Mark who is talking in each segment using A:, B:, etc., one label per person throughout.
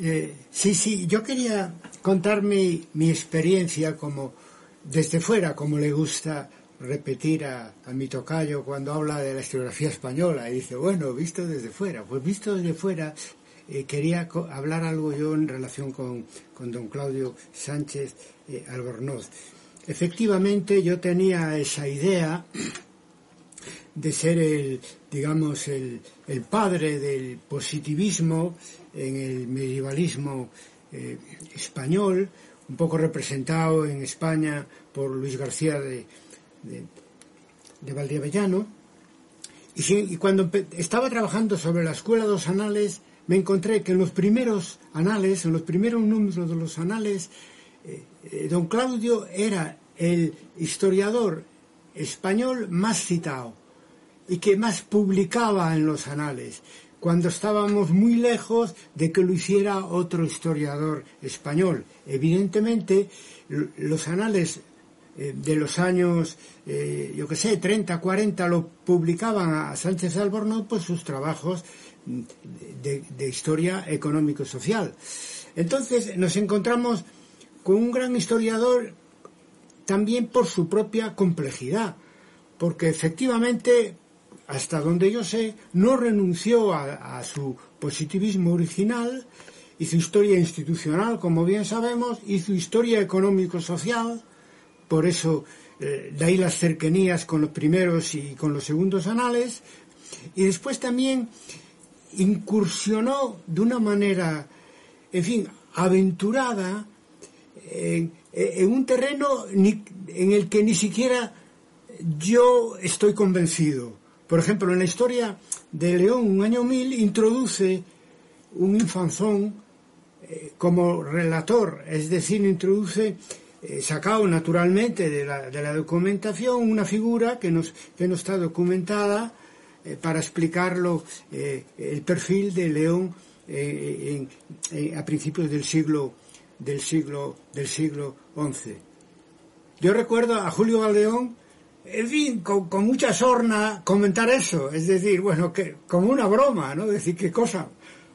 A: Eh, sí, sí, yo quería contar mi, mi, experiencia como desde fuera, como le gusta repetir a, a, mi tocayo cuando habla de la historiografía española y dice, bueno, visto desde fuera. Pues visto desde fuera, eh, quería hablar algo yo en relación con, con don Claudio Sánchez eh, Albornoz. Efectivamente, yo tenía esa idea de ser el, digamos, el, el padre del positivismo en el medievalismo eh, español, un poco representado en España por Luis García de, de, y, cuando estaba trabajando sobre la Escuela de los Anales, me encontré que en los primeros anales, en los primeros números de los anales, eh, eh, don Claudio era el historiador español más citado y que más publicaba en los anales cuando estábamos muy lejos de que lo hiciera otro historiador español. Evidentemente, los anales eh, de los años, eh, yo que sé, 30, 40, lo publicaban a Sánchez Albornoz, pues sus trabajos de, de historia económico-social. Entonces nos encontramos con un gran historiador también por su propia complejidad, porque efectivamente hasta donde yo sé, no renunció a, su positivismo original, hizo historia institucional, como bien sabemos, hizo historia económico-social, por eso eh, de ahí las cercanías con los primeros y con los segundos anales, y después también incursionó de una manera, en fin, aventurada en, un terreno en el que ni siquiera yo estoy convencido por ejemplo, en la historia de León, un año mil, introduce un infanzón eh, como relator, es decir, introduce, eh, sacado naturalmente de la, documentación, una figura que, no está documentada eh, para explicarlo el perfil de León a principios del siglo, del siglo, del siglo XI. Yo recuerdo a Julio Valdeón en fin, con, con, mucha sorna comentar eso, es decir, bueno, que como una broma, ¿no? Decir qué cosa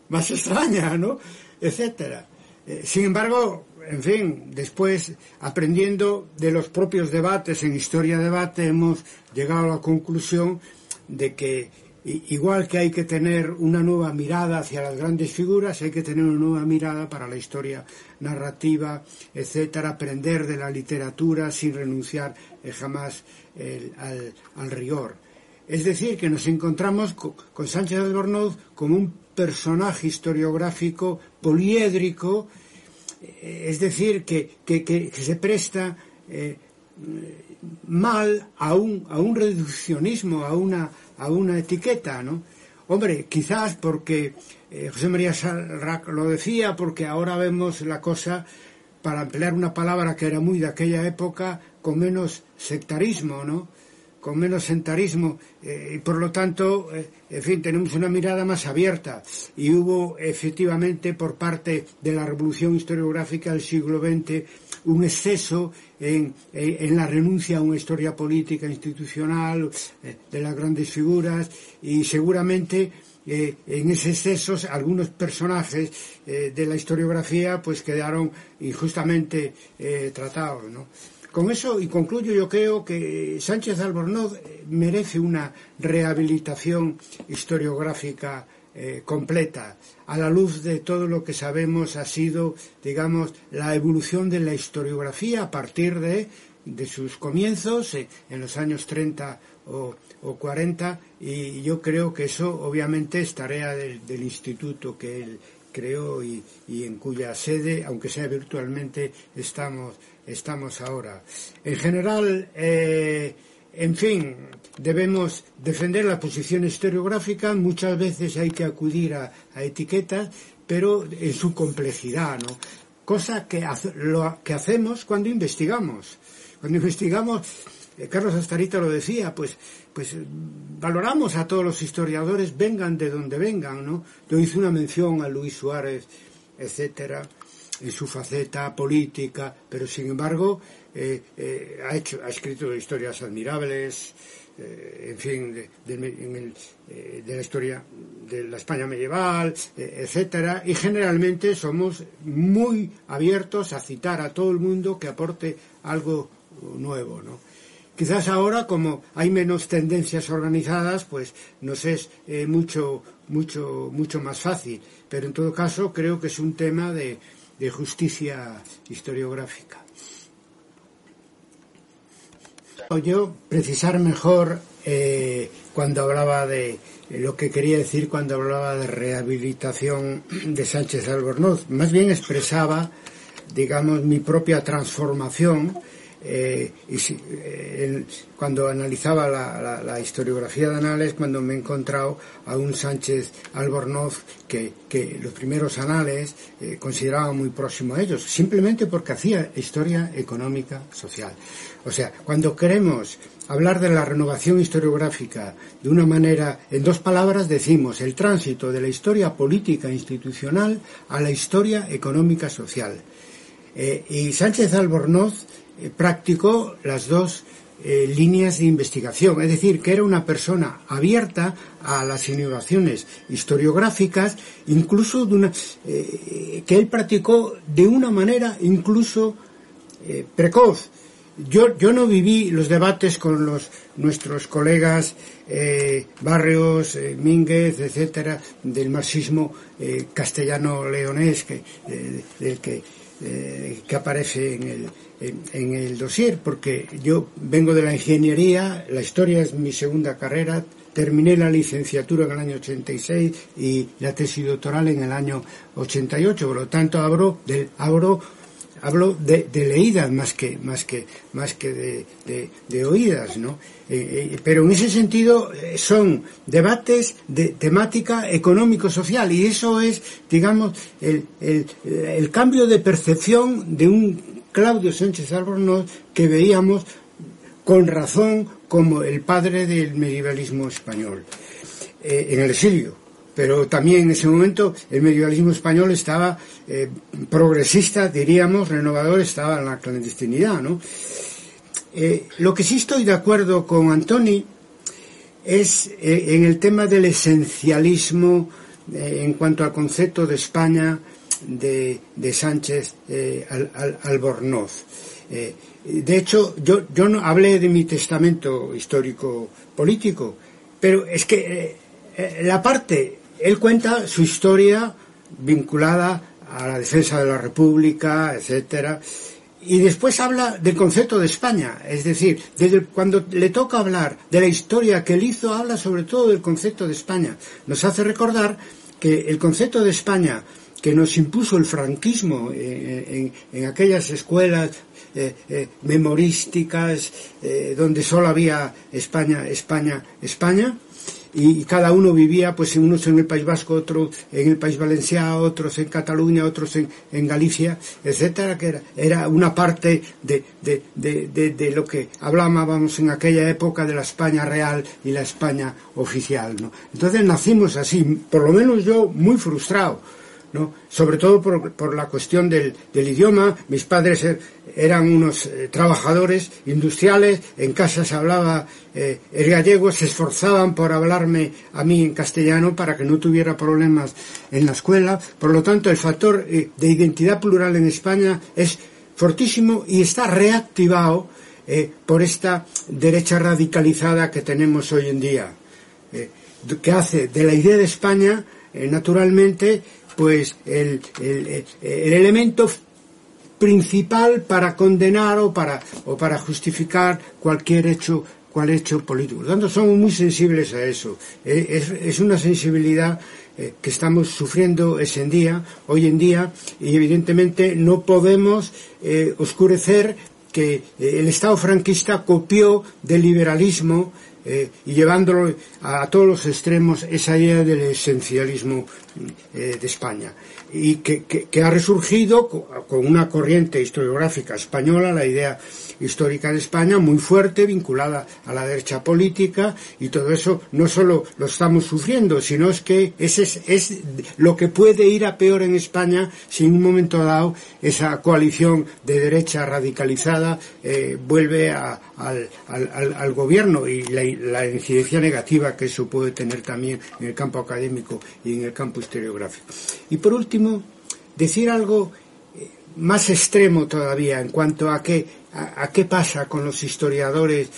A: más extraña, ¿no? Etcétera. Eh, sin embargo, en fin, después, aprendiendo de los propios debates en Historia Debate, hemos llegado a la conclusión de que igual que hay que tener una nueva mirada hacia las grandes figuras, hay que tener una nueva mirada para la historia narrativa, etcétera, aprender de la literatura sin renunciar eh, jamás el, al, rigor. Es decir, que nos encontramos con, Sánchez Albornoz como un personaje historiográfico poliédrico, eh, es decir, que, que, que, que se presta eh, mal a un, a un reduccionismo, a una, a una etiqueta, ¿no? Hombre, quizás porque eh, José María Sarrac lo decía, porque ahora vemos la cosa, para emplear una palabra que era muy de aquella época, con menos sectarismo, ¿no? Con menos sectarismo, eh, y por lo tanto, eh, en fin, tenemos una mirada más abierta. Y hubo efectivamente por parte de la revolución historiográfica del siglo XX un exceso en, en, la renuncia a una historia política institucional eh, de las grandes figuras y seguramente en ese exceso algunos personajes de la historiografía pues quedaron injustamente tratados ¿no? Con eso y concluyo yo creo que Sánchez Albornoz merece una rehabilitación historiográfica eh, completa, a la luz de todo lo que sabemos ha sido, digamos, la evolución de la historiografía a partir de, de sus comienzos eh, en los años 30 o, o, 40 y yo creo que eso obviamente es tarea del, del instituto que él creó y, y, en cuya sede, aunque sea virtualmente, estamos, estamos ahora. En general, eh, en fin, debemos defender la posición historiográfica, muchas veces hay que acudir a, etiquetas, pero en su complejidad, ¿no? Cosa que hacemos cuando investigamos. Cuando investigamos, eh, Carlos Astarita lo decía, pues, pues valoramos a todos los historiadores, vengan de donde vengan, ¿no? Yo hice una mención a Luis Suárez, etcétera, en su faceta política, pero sin embargo eh, eh, ha hecho, ha escrito historias admirables, eh, en fin, de, de, la historia de la España medieval, etcétera, y generalmente somos muy abiertos a citar a todo el mundo que aporte algo nuevo, ¿no? Quizás ahora, como hay menos tendencias organizadas, pues nos es mucho, mucho, mucho más fácil. Pero en todo caso, creo que es un tema de, de justicia historiográfica. Yo precisar mejor eh, cuando hablaba de lo que quería decir cuando hablaba de rehabilitación de Sánchez Albornoz. Más bien expresaba, digamos, mi propia transformación eh, y eh, cuando analizaba la, historiografía de Anales, cuando me he encontrado a un Sánchez Albornoz que, los primeros anales eh, consideraba muy próximo a ellos, simplemente porque hacía historia económica social. O sea, cuando queremos hablar de la renovación historiográfica de una manera, en dos palabras decimos el tránsito de la historia política e institucional a la historia económica social. Y Sánchez Albornoz eh, practicó las dos eh, líneas de investigación, es decir, que era una persona abierta a las innovaciones historiográficas, incluso de una, eh, que él practicó de una manera incluso precoz. Yo, yo no viví los debates con los, nuestros colegas Barrios, Mínguez, etcétera, del marxismo castellano-leonés, que, del que eh, que aparece en el, en, el dossier, porque yo vengo de la ingeniería, la historia es mi segunda carrera, terminé la licenciatura en el año 86 y la tesis doctoral en el año 88, por lo tanto abro, del, abro hablo de, leídas más que más que más que de, oídas no eh, eh, pero en ese sentido eh, son debates de temática económico social y eso es digamos el, cambio de percepción de un Claudio Sánchez Albornoz que veíamos con razón como el padre del medievalismo español en el exilio pero también en ese momento el medievalismo español estaba eh, progresista, diríamos, renovador, estaba en la clandestinidad, ¿no? Eh, lo que sí estoy de acuerdo con Antoni es eh, en el tema del esencialismo en cuanto al concepto de España de, Sánchez Albornoz. de hecho, yo, yo no hablé de mi testamento histórico político, pero es que la parte él cuenta su historia vinculada a la defensa de la República, etcétera, y después habla del concepto de España, es decir, desde cuando le toca hablar de la historia que él hizo, habla sobre todo del concepto de España. Nos hace recordar que el concepto de España que nos impuso el franquismo en, aquellas escuelas eh, eh, memorísticas eh, donde solo había España, España, España, y, cada uno vivía, pues unos en el País Vasco, otros en el País Valenciano, otros en Cataluña, otros en, en Galicia, etcétera, que era, era una parte de, de, de, de, lo que hablábamos en aquella época de la España real y la España oficial, ¿no? Entonces nacimos así, por lo menos yo muy frustrado, Sobre todo por, por la cuestión del, del idioma, mis padres er, eran unos eh, trabajadores industriales, en casa se hablaba eh, el gallego, se esforzaban por hablarme a mí en castellano para que no tuviera problemas en la escuela. Por lo tanto, el factor eh, de identidad plural en España es fortísimo y está reactivado por esta derecha radicalizada que tenemos hoy en día, que hace de la idea de España, naturalmente, pues el, el, el elemento principal para condenar o para, o para justificar cualquier hecho cual hecho político. Por lo tanto, somos muy sensibles a eso. Eh, es, es una sensibilidad eh, que estamos sufriendo ese día, hoy en día, y evidentemente no podemos eh, oscurecer que el Estado franquista copió del liberalismo eh, y llevándolo a, todos los extremos esa idea del esencialismo eh, de España. Y que, que, ha resurgido con una corriente historiográfica española, la idea histórica de España muy fuerte, vinculada a la derecha política y todo eso no solo lo estamos sufriendo, sino es que ese es, lo que puede ir a peor en España si en un momento dado esa coalición de derecha radicalizada eh, vuelve al, al, gobierno y la, la, incidencia negativa que eso puede tener también en el campo académico y en el campo historiográfico. Y por último, decir algo eh, más extremo todavía en cuanto a que a, qué pasa con los historiadores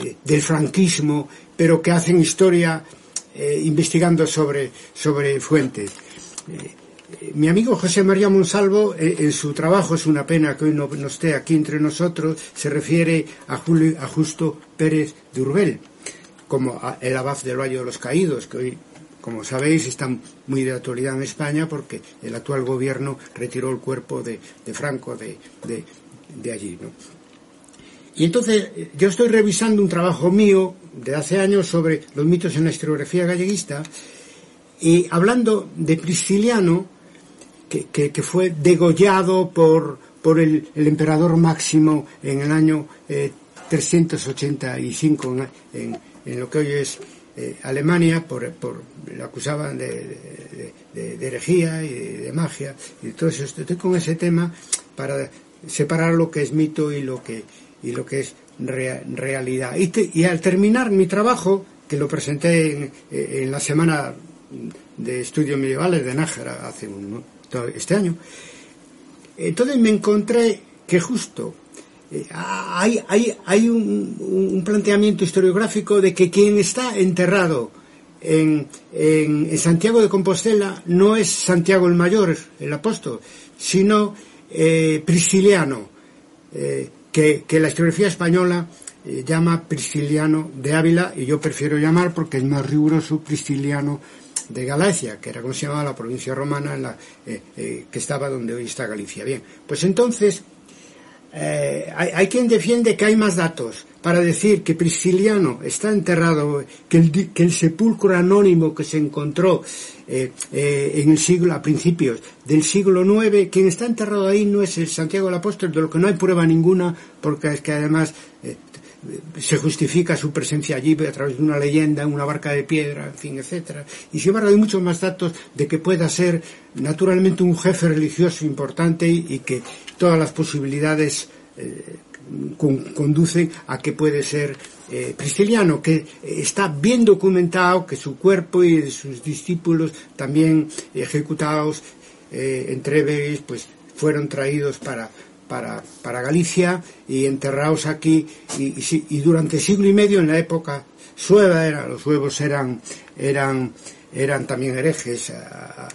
A: eh, del franquismo, pero que hacen historia eh, investigando sobre, sobre fuentes. Mi amigo José María Monsalvo, en su trabajo, es una pena que hoy no, esté aquí entre nosotros, se refiere a, Julio, a Justo Pérez de Urbel, como el abad del Valle de los Caídos, que hoy como sabéis, está muy de actualidad en España porque el actual gobierno retiró el cuerpo de, Franco de, de allí. ¿no? Y entonces yo estoy revisando un trabajo mío de hace años sobre los mitos en la historiografía galleguista y hablando de Prisciliano, que, fue degollado por, por el, emperador Máximo en el año 385 eh, en, lo que hoy es eh, Alemania, por, por, lo acusaban de, de, herejía y de, magia. Y entonces estoy con ese tema para separar lo que es mito y lo que y lo que es realidad. Y, al terminar mi trabajo, que lo presenté en, la semana de estudios medievales de Nájera hace un, este año, entonces me encontré que justo eh, hay, hay, hay un, planteamiento historiográfico de que quien está enterrado en, en, Santiago de Compostela no es Santiago el Mayor, el apóstol, sino eh, Prisciliano. Eh, que, la historiografía española llama Prisciliano de Ávila y yo prefiero llamar porque es más riguroso Prisciliano de Galacia, que era como se llamaba la provincia romana en la, que estaba donde hoy está Galicia. Bien, pues entonces eh, hay, quien defiende que hay más datos para decir que Prisciliano está enterrado, que el, que el sepulcro anónimo que se encontró eh, eh, en el siglo, a principios del siglo IX, quien está enterrado ahí no es el Santiago del Apóstol, de lo que no hay prueba ninguna, porque es que además se justifica su presencia allí a través de una leyenda, una barca de piedra, en fin, etcétera. Y sin embargo hay muchos más datos de que pueda ser naturalmente un jefe religioso importante y, que todas las posibilidades eh, conducen a que puede ser eh, que está bien documentado que su cuerpo y sus discípulos también ejecutados eh, entre Treves, pues fueron traídos para para, para Galicia y enterrados aquí. Y, durante siglo y medio en la época sueva era, los suevos eran, eran, eran también herejes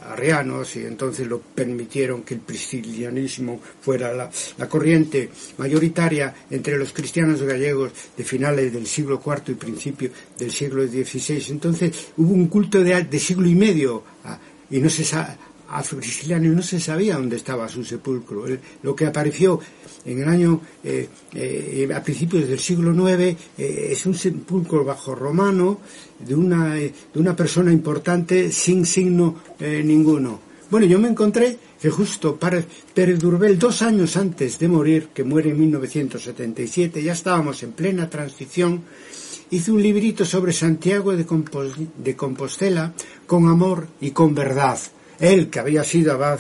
A: arrianos y entonces lo permitieron que el priscilianismo fuera la, la, corriente mayoritaria entre los cristianos gallegos de finales del siglo IV y principio del siglo XVI. Entonces hubo un culto de, de siglo y medio y no se sabe a Prisciliano no se sabía dónde estaba su sepulcro. lo que apareció en el año, eh, eh, a principios del siglo IX, eh, es un sepulcro bajo romano de una, de una persona importante sin signo ninguno. Bueno, yo me encontré que justo Pérez Durbel, dos años antes de morir, que muere en 1977, ya estábamos en plena transición, hizo un librito sobre Santiago de Compostela con amor y con verdad él que había sido abad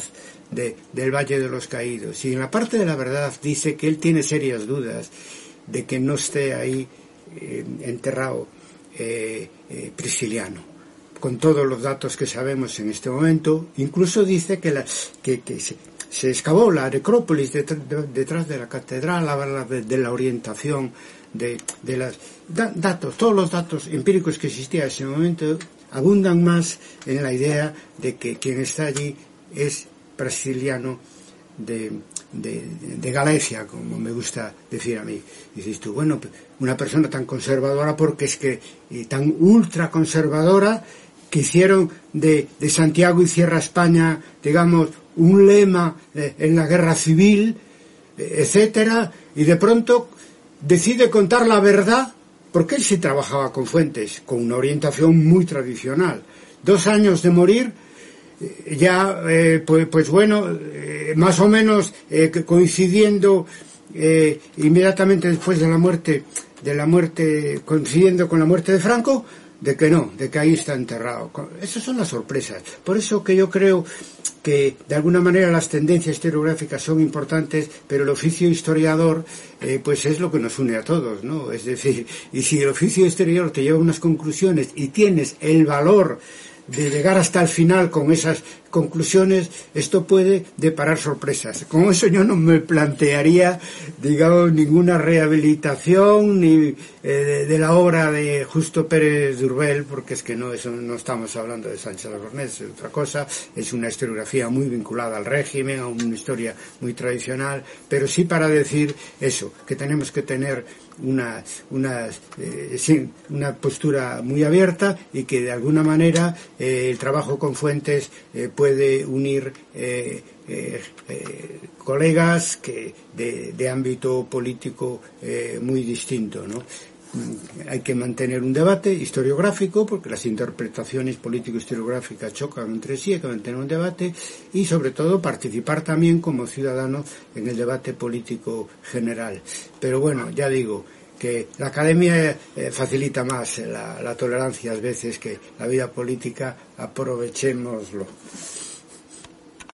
A: del Valle de los Caídos. Y en la parte de la verdad dice que él tiene serias dudas de que no esté ahí eh, enterrado eh, eh, Prisciliano. Con todos los datos que sabemos en este momento, incluso dice que, la, que, se, excavó la necrópolis detrás, de la catedral, habla de, de la orientación de, de los datos, todos los datos empíricos que existían en ese momento abundan más en la idea de que quien está allí es brasiliano de, de, Galicia, como me gusta decir a mí. dices tú, bueno, una persona tan conservadora porque es que, y tan ultra conservadora, que hicieron de, de Santiago y Sierra España, digamos, un lema eh, en la guerra civil, etcétera, y de pronto decide contar la verdad porque él sí trabajaba con fuentes, con una orientación muy tradicional. Dos años de morir, eh, ya, eh, pues, pues, bueno, eh, más o menos coincidiendo inmediatamente después de la muerte, de la muerte, coincidiendo con la muerte de Franco, de que no, de que ahí está enterrado. Esas son las sorpresas. Por eso que yo creo que de alguna manera las tendencias historiográficas son importantes, pero el oficio historiador eh, pues es lo que nos une a todos, ¿no? Es decir, y si el oficio historiador te lleva a unas conclusiones y tienes el valor de llegar hasta el final con esas conclusiones, esto puede deparar sorpresas. Con eso yo no me plantearía, digamos, ninguna rehabilitación ni eh, de, la obra de Justo Pérez Durbel, porque es que no, eso, no estamos hablando de Sánchez Albornoz, es otra cosa, es una historiografía muy vinculada al régimen, a una historia muy tradicional, pero sí para decir eso, que tenemos que tener una, una, eh, una postura muy abierta y que de alguna manera eh, el trabajo con fuentes eh, puede unir colegas que de, de ámbito político muy distinto, ¿no? Hay que mantener un debate historiográfico porque las interpretaciones político-historiográficas chocan entre sí, hay que mantener un debate y sobre todo participar también como ciudadano en el debate político general. Pero bueno, ya digo que la academia eh, facilita más la, la tolerancia a veces que la vida política, aprovechémoslo.